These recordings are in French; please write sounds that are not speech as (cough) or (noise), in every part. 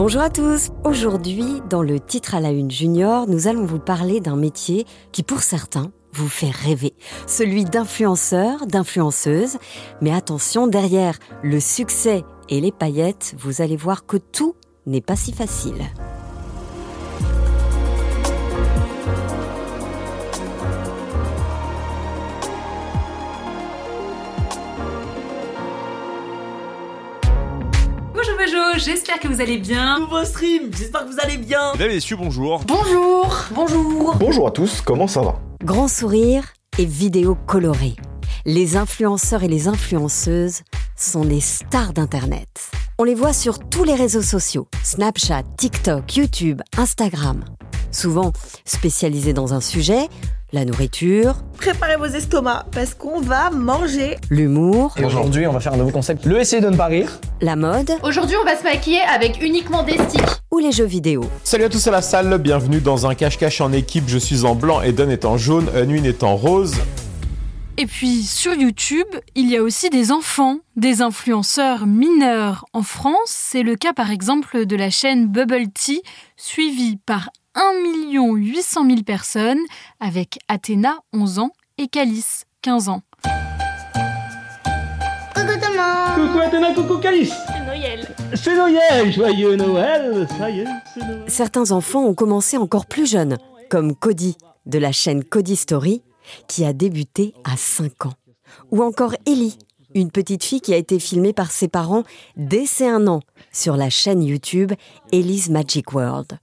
Bonjour à tous. Aujourd'hui, dans le titre à la une junior, nous allons vous parler d'un métier qui, pour certains, vous fait rêver. Celui d'influenceur, d'influenceuse. Mais attention, derrière le succès et les paillettes, vous allez voir que tout n'est pas si facile. Bonjour bonjour, j'espère que vous allez bien. Nouveau stream, j'espère que vous allez bien. Mesdames et messieurs, bonjour. Bonjour, bonjour. Bonjour à tous, comment ça va? Grand sourire et vidéos colorées. Les influenceurs et les influenceuses sont les stars d'Internet. On les voit sur tous les réseaux sociaux, Snapchat, TikTok, YouTube, Instagram. Souvent spécialisés dans un sujet, la nourriture, Préparez vos estomacs parce qu'on va manger. l'humour, Et aujourd'hui, on va faire un nouveau concept. Le essayer de ne pas rire. la mode Aujourd'hui, on va se maquiller avec uniquement des sticks. ou les jeux vidéo. Salut à tous à la salle, bienvenue dans un cache-cache en équipe. Je suis en blanc, Eden est en jaune, Unwin est en rose. Et puis sur YouTube, il y a aussi des enfants, des influenceurs mineurs. En France, c'est le cas par exemple de la chaîne Bubble Tea, suivie par 1 800 000 personnes, avec Athéna, 11 ans, et Calice, 15 ans. Coucou Athéna, coucou Calice C'est Noël C'est Noël Joyeux Noël Ça y est, c'est Noël Certains enfants ont commencé encore plus jeunes, comme Cody de la chaîne Cody Story, qui a débuté à 5 ans. Ou encore Ellie, une petite fille qui a été filmée par ses parents dès ses 1 an sur la chaîne YouTube Ellie's Magic World.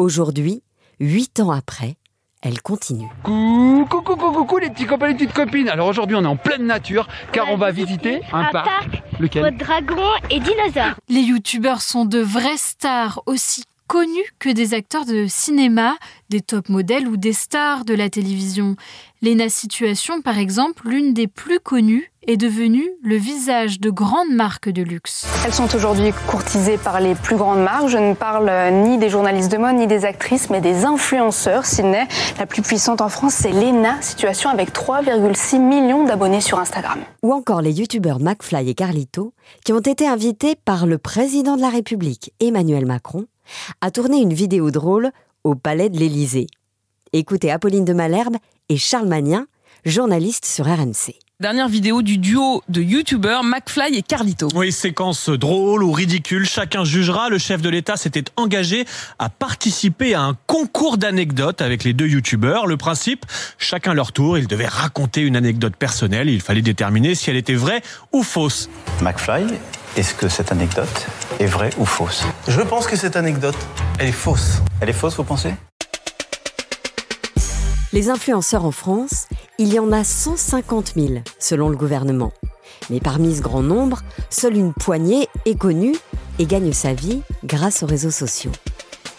Aujourd'hui, 8 ans après, elle continue. Coucou, coucou, coucou, coucou les petits copains et les petites copines. Alors aujourd'hui on est en pleine nature car on va visiter un, un parc. parc Lequel? Votre dragon et dinosaure. Les youtubeurs sont de vraies stars aussi connues que des acteurs de cinéma, des top modèles ou des stars de la télévision. Lena Situation, par exemple, l'une des plus connues, est devenue le visage de grandes marques de luxe. Elles sont aujourd'hui courtisées par les plus grandes marques. Je ne parle ni des journalistes de mode, ni des actrices, mais des influenceurs. Sydney, la plus puissante en France, c'est Lena Situation avec 3,6 millions d'abonnés sur Instagram. Ou encore les youtubeurs McFly et Carlito, qui ont été invités par le président de la République, Emmanuel Macron, à tourner une vidéo drôle au Palais de l'Élysée. Écoutez Apolline de Malherbe et Charles Magnin, journalistes sur RMC. Dernière vidéo du duo de youtubeurs McFly et Carlito. Oui, séquence drôle ou ridicule, chacun jugera. Le chef de l'État s'était engagé à participer à un concours d'anecdotes avec les deux youtubeurs. Le principe, chacun leur tour, ils devaient raconter une anecdote personnelle. Il fallait déterminer si elle était vraie ou fausse. McFly, est-ce que cette anecdote est vraie ou fausse? Je pense que cette anecdote, elle est fausse. Elle est fausse, vous pensez? Les influenceurs en France, il y en a 150 000 selon le gouvernement. Mais parmi ce grand nombre, seule une poignée est connue et gagne sa vie grâce aux réseaux sociaux.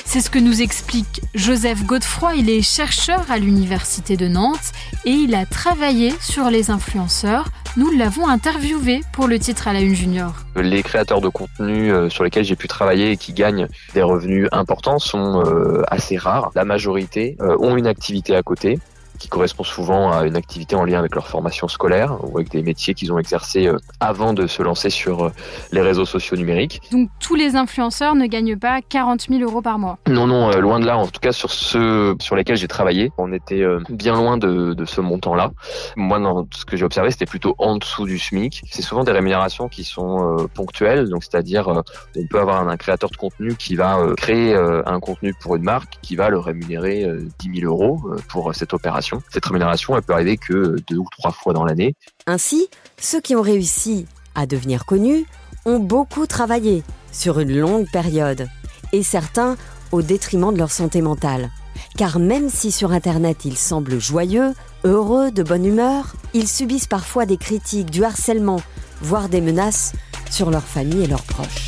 C'est ce que nous explique Joseph Godefroy. Il est chercheur à l'Université de Nantes et il a travaillé sur les influenceurs. Nous l'avons interviewé pour le titre à la Une Junior. Les créateurs de contenu euh, sur lesquels j'ai pu travailler et qui gagnent des revenus importants sont euh, assez rares. La majorité euh, ont une activité à côté qui correspond souvent à une activité en lien avec leur formation scolaire ou avec des métiers qu'ils ont exercés euh, avant de se lancer sur euh, les réseaux sociaux numériques. Donc tous les influenceurs ne gagnent pas 40 000 euros par mois. Non, non, euh, loin de là. En tout cas, sur ceux sur lesquels j'ai travaillé, on était bien loin de, de ce montant-là. Moi, dans ce que j'ai observé, c'était plutôt en dessous du SMIC. C'est souvent des rémunérations qui sont ponctuelles, donc c'est-à-dire on peut avoir un, créateur de contenu qui va créer un contenu pour une marque, qui va le rémunérer euh, 10 000 euros pour cette opération. Cette rémunération, elle peut arriver que deux ou trois fois dans l'année. Ainsi, ceux qui ont réussi à devenir connus ont beaucoup travaillé sur une longue période, et certains au détriment de leur santé mentale. Car même si sur Internet ils semblent joyeux, heureux, de bonne humeur, ils subissent parfois des critiques, du harcèlement, voire des menaces sur leur famille et leurs proches.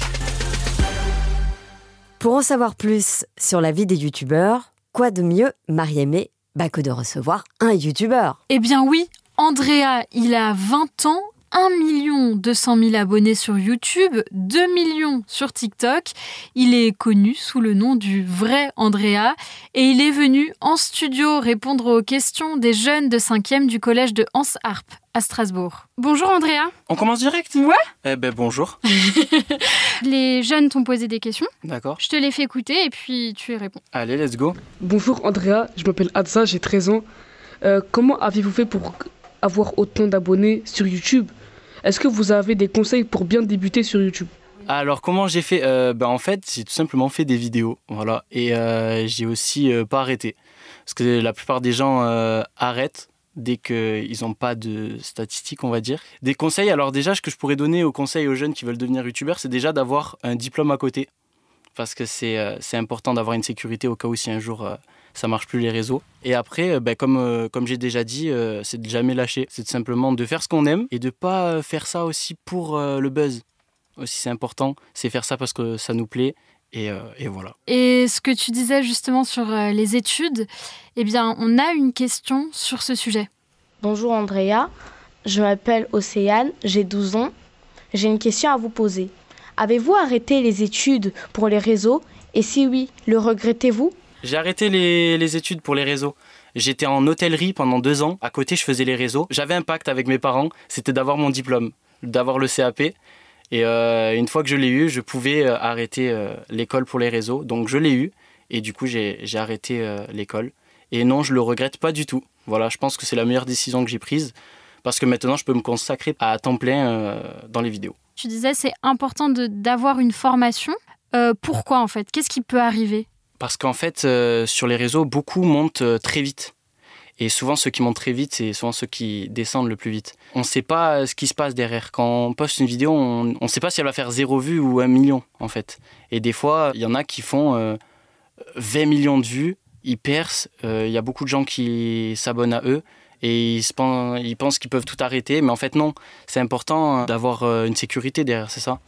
Pour en savoir plus sur la vie des youtubeurs, quoi de mieux, Marie-Aimée, bah que de recevoir un youtubeur Eh bien oui, Andrea, il a 20 ans, 1 200 000 abonnés sur YouTube, 2 millions sur TikTok. Il est connu sous le nom du vrai Andrea et il est venu en studio répondre aux questions des jeunes de 5e du collège de Hans Harp à Strasbourg. Bonjour Andrea. On commence direct? Ouais. Eh ben bonjour. (laughs) (laughs) les jeunes t'ont posé des questions. D'accord. Je te les fais écouter et puis tu y réponds. Allez, let's go. Bonjour Andrea, je m'appelle Adza, j'ai 13 ans. Euh, comment avez-vous fait pour avoir autant d'abonnés sur YouTube? Est-ce que vous avez des conseils pour bien débuter sur YouTube? Alors comment j'ai fait? Euh, ben, En fait j'ai tout simplement fait des vidéos, voilà, et euh, j'ai aussi euh, pas arrêté. Parce que la plupart des gens arrêtent dès qu'ils n'ont pas de statistiques, on va dire. Des conseils, alors déjà ce que je pourrais donner aux conseils aux jeunes qui veulent devenir youtubeurs, c'est déjà d'avoir un diplôme à côté. Parce que c'est euh, c'est important d'avoir une sécurité au cas où si un jour euh, ça marche plus les réseaux. Et après, euh, ben, comme, euh, comme j'ai déjà dit, euh, c'est de jamais lâcher. C'est simplement de faire ce qu'on aime et de pas euh, faire ça aussi pour euh, le buzz. Aussi c'est important, c'est faire ça parce que ça nous plaît. Et, euh, et voilà. Et ce que tu disais justement sur euh, les études, eh bien, on a une question sur ce sujet. Bonjour Andrea, je m'appelle Océane, j'ai 12 ans. J'ai une question à vous poser. Avez-vous arrêté les études pour les réseaux? Et si oui, le regrettez-vous? J'ai arrêté les, études pour les réseaux. J'étais en hôtellerie pendant deux ans. À côté, je faisais les réseaux. J'avais un pacte avec mes parents, c'était d'avoir mon diplôme, d'avoir le CAP. Et euh, une fois que je l'ai eu, je pouvais euh, arrêter euh, l'école pour les réseaux. Donc je l'ai eu. Et du coup, j'ai j'ai arrêté l'école. Et non, je le regrette pas du tout. Voilà, je pense que c'est la meilleure décision que j'ai prise. Parce que maintenant, je peux me consacrer à temps plein dans les vidéos. Tu disais c'est important d'avoir une formation. Euh, pourquoi en fait? Qu'est-ce qui peut arriver? Parce qu'en fait, euh, sur les réseaux, beaucoup montent euh, très vite. Et souvent, ceux qui montent très vite, c'est souvent ceux qui descendent le plus vite. On ne sait pas ce qui se passe derrière. Quand on poste une vidéo, on ne sait pas si elle va faire zéro vue ou un million, en fait. Et des fois, il y en a qui font euh, 20 millions de vues, ils percent. Il y a beaucoup de gens qui s'abonnent à eux. Et ils, se pen- ils pensent qu'ils peuvent tout arrêter. Mais en fait, non. C'est important euh, d'avoir euh, une sécurité derrière, c'est ça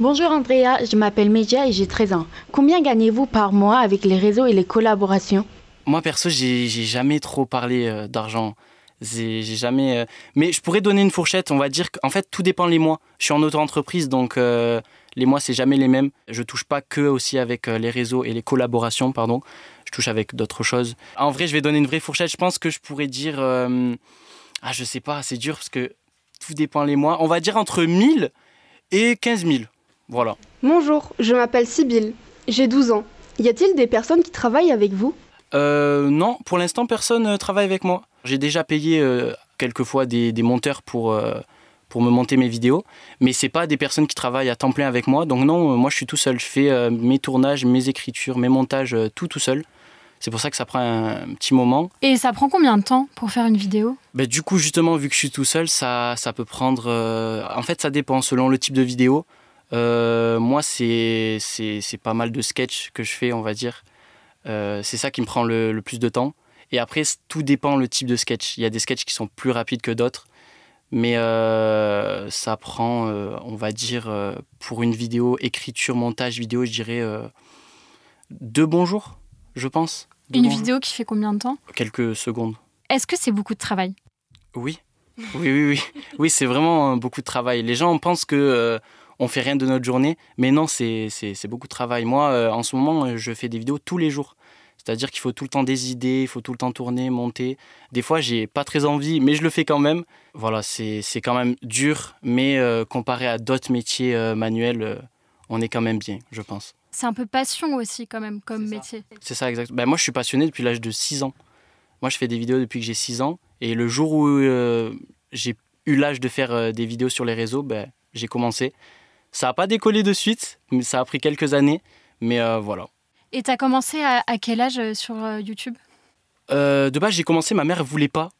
Bonjour Andrea, je m'appelle Media et j'ai 13 ans. Combien gagnez-vous par mois avec les réseaux et les collaborations? Moi, perso, j'ai jamais trop parlé euh, d'argent. J'ai jamais. Mais je pourrais donner une fourchette. On va dire qu'en fait, tout dépend les mois. Je suis en auto-entreprise, donc euh, les mois, c'est jamais les mêmes. Je touche pas que aussi avec les réseaux et les collaborations, pardon. Touche avec d'autres choses. En vrai, je vais donner une vraie fourchette. Je pense que je pourrais dire. euh, Ah, je sais pas, c'est dur parce que tout dépend les mois. On va dire entre 1000 et 15 000. Voilà. Bonjour, je m'appelle Sybille, j'ai 12 ans. Y a-t-il des personnes qui travaillent avec vous? Euh, non, pour l'instant, personne ne travaille avec moi. J'ai déjà payé euh, quelquefois des, des monteurs pour, euh, pour me monter mes vidéos, mais c'est pas des personnes qui travaillent à temps plein avec moi. Donc non, euh, moi je suis tout seul. Je fais euh, mes tournages, mes écritures, mes montages, euh, tout tout seul. C'est pour ça que ça prend un, petit moment. Et ça prend combien de temps pour faire une vidéo? Ben, du coup, justement, vu que je suis tout seul, ça, ça peut prendre. euh, En fait, ça dépend selon le type de vidéo. Euh, moi, c'est pas mal de sketchs que je fais, on va dire. Euh, c'est ça qui me prend le, le plus de temps. Et après, tout dépend le type de sketch. Il y a des sketchs qui sont plus rapides que d'autres. Mais euh, ça prend, on va dire, pour une vidéo, écriture, montage vidéo, je dirais deux bons jours, je pense. Une vidéo qui fait combien de temps Quelques secondes. Est-ce que c'est beaucoup de travail Oui, oui, oui, oui. Oui, c'est vraiment euh, beaucoup de travail. Les gens pensent que euh, on fait rien de notre journée, mais non, c'est beaucoup de travail. Moi, euh, en ce moment, euh, je fais des vidéos tous les jours. C'est-à-dire qu'il faut tout le temps des idées, il faut tout le temps tourner, monter. Des fois, j'ai pas très envie, mais je le fais quand même. Voilà, c'est c'est quand même dur, mais euh, comparé à d'autres métiers manuels, on est quand même bien, je pense. C'est un peu passion aussi quand même comme métier. C'est ça, exact. Ben, moi, je suis passionné depuis l'âge de 6 ans. Moi, je fais des vidéos depuis que j'ai 6 ans. Et le jour où euh, j'ai eu l'âge de faire euh, des vidéos sur les réseaux, ben, j'ai commencé. Ça n'a pas décollé de suite, mais ça a pris quelques années. Mais euh, voilà. Et t'as commencé à, à quel âge sur euh, YouTube? Euh, de base, j'ai commencé, ma mère ne voulait pas.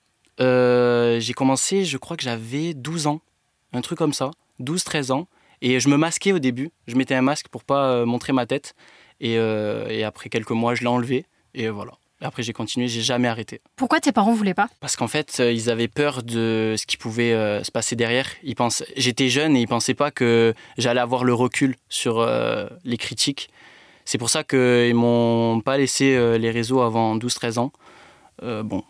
Euh, j'ai commencé, je crois que j'avais 12 ans. Un truc comme ça. 12-13 ans. Et je me masquais au début. Je mettais un masque pour pas euh, montrer ma tête. Et, euh, et après quelques mois, je l'ai enlevé. Et voilà. Après, j'ai continué, j'ai jamais arrêté. Pourquoi tes parents voulaient pas? Parce qu'en fait, euh, ils avaient peur de ce qui pouvait euh, se passer derrière. Ils pensaient, j'étais jeune et ils pensaient pas que j'allais avoir le recul sur euh, les critiques. C'est pour ça qu'ils m'ont pas laissé les réseaux avant 12-13 ans. Bon,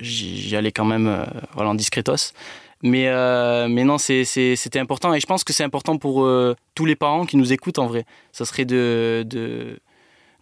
j'y allais quand même euh, voilà, en discretos. Mais, euh, mais non, c'était important. Et je pense que c'est important pour euh, tous les parents qui nous écoutent en vrai. Ça serait de, de,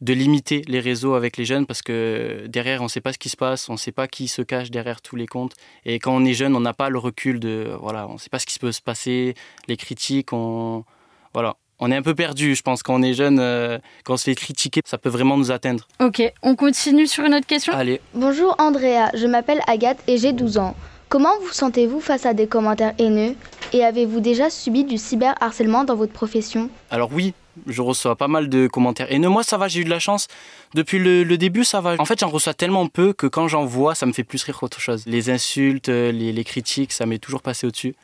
de, limiter les réseaux avec les jeunes parce que derrière, on ne sait pas ce qui se passe, on ne sait pas qui se cache derrière tous les comptes. Et quand on est jeune, on n'a pas le recul de. Voilà, on ne sait pas ce qui peut se passer, les critiques, on. Voilà. On est un peu perdu, je pense, quand on est jeune, euh, quand on se fait critiquer, ça peut vraiment nous atteindre. Ok, on continue sur une autre question? Allez. Bonjour Andrea, je m'appelle Agathe et j'ai 12 ans. Comment vous sentez-vous face à des commentaires haineux? Et avez-vous déjà subi du cyberharcèlement dans votre profession? Alors oui, je reçois pas mal de commentaires haineux. Moi ça va, j'ai eu de la chance. Depuis le, début ça va. En fait j'en reçois tellement peu que quand j'en vois ça me fait plus rire qu'autre chose. Les insultes, les, critiques, ça m'est toujours passé au-dessus.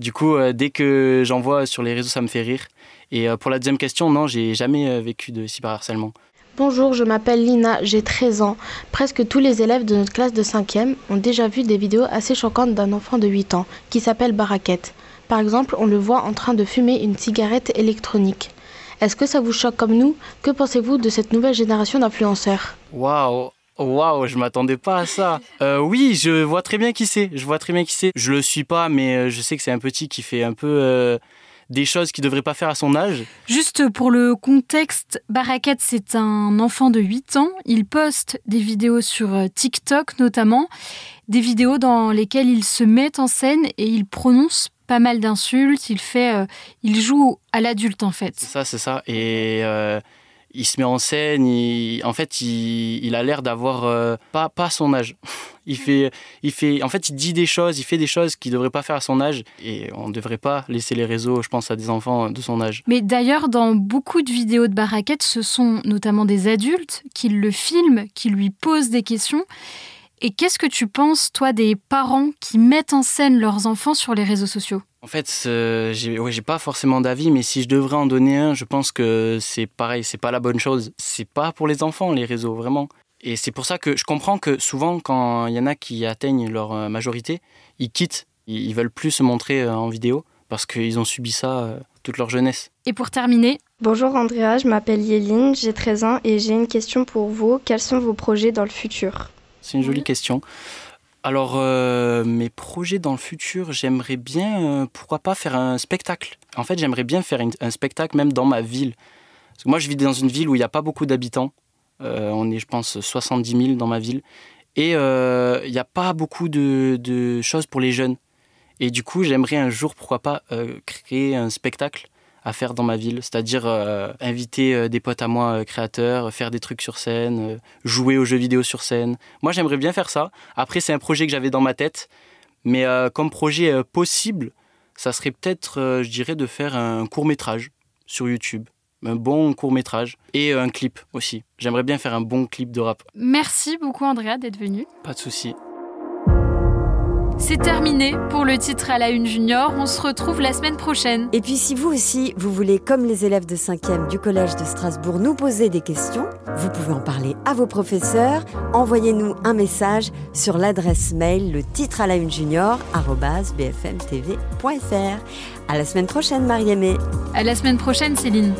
Du coup, euh, dès que j'en vois sur les réseaux, ça me fait rire. Et euh, pour la deuxième question, non, j'ai jamais euh, vécu de cyberharcèlement. Bonjour, je m'appelle Lina, j'ai 13 ans. Presque tous les élèves de notre classe de 5e ont déjà vu des vidéos assez choquantes d'un enfant de 8 ans qui s'appelle Baraquette. Par exemple, on le voit en train de fumer une cigarette électronique. Est-ce que ça vous choque comme nous? Que pensez-vous de cette nouvelle génération d'influenceurs? Waouh Waouh, je m'attendais pas à ça. Euh, oui, je vois très bien qui c'est. Je vois très bien qui c'est. Je le suis pas, mais euh, je sais que c'est un petit qui fait un peu euh, des choses qu'il ne devrait pas faire à son âge. Juste pour le contexte, Barakat, c'est un enfant de 8 ans. Il poste des vidéos sur TikTok notamment, des vidéos dans lesquelles il se met en scène et il prononce pas mal d'insultes, il fait, euh, il joue à l'adulte en fait. C'est ça, c'est ça. Et il se met en scène, en fait, il, a l'air d'avoir euh, pas, pas son âge. (laughs) il fait, il fait, en fait, il dit des choses, il fait des choses qu'il ne devrait pas faire à son âge. Et on ne devrait pas laisser les réseaux, je pense, à des enfants de son âge. Mais d'ailleurs, dans beaucoup de vidéos de Baraquette, ce sont notamment des adultes qui le filment, qui lui posent des questions. Et qu'est-ce que tu penses, toi, des parents qui mettent en scène leurs enfants sur les réseaux sociaux? En fait, j'ai pas forcément d'avis, mais si je devrais en donner un, je pense que c'est pareil, c'est pas la bonne chose. C'est pas pour les enfants, les réseaux, vraiment. Et c'est pour ça que je comprends que souvent, quand il y en a qui atteignent leur euh, majorité, ils quittent. Ils, veulent plus se montrer euh, en vidéo parce qu'ils ont subi ça euh, toute leur jeunesse. Et pour terminer, Bonjour Andrea, je m'appelle Yéline, j'ai 13 ans et j'ai une question pour vous. Quels sont vos projets dans le futur? C'est une jolie question. Alors, euh, mes projets dans le futur, j'aimerais bien, euh, pourquoi pas, faire un spectacle. En fait, j'aimerais bien faire un spectacle même dans ma ville. Parce que moi, je vis dans une ville où il n'y a pas beaucoup d'habitants. Euh, on est, je pense, 70 000 dans ma ville. Et il n'y a pas beaucoup de, de, choses pour les jeunes. Et du coup, j'aimerais un jour, pourquoi pas, créer un spectacle à faire dans ma ville, c'est-à-dire euh, inviter euh, des potes à moi euh, créateurs, faire des trucs sur scène, jouer aux jeux vidéo sur scène. Moi, j'aimerais bien faire ça. Après, c'est un projet que j'avais dans ma tête, mais comme projet possible, ça serait peut-être, je dirais, de faire un court métrage sur YouTube. Un bon court métrage et un clip aussi. J'aimerais bien faire un bon clip de rap. Merci beaucoup Andrea d'être venu. Pas de souci. C'est terminé pour le titre à la une junior. On se retrouve la semaine prochaine. Et puis si vous aussi, vous voulez, comme les élèves de 5e du Collège de Strasbourg, nous poser des questions, vous pouvez en parler à vos professeurs. Envoyez-nous un message sur l'adresse mail le titre à la une junior bfmtv.fr. À la semaine prochaine, Marie-Aimée. À la semaine prochaine, Céline.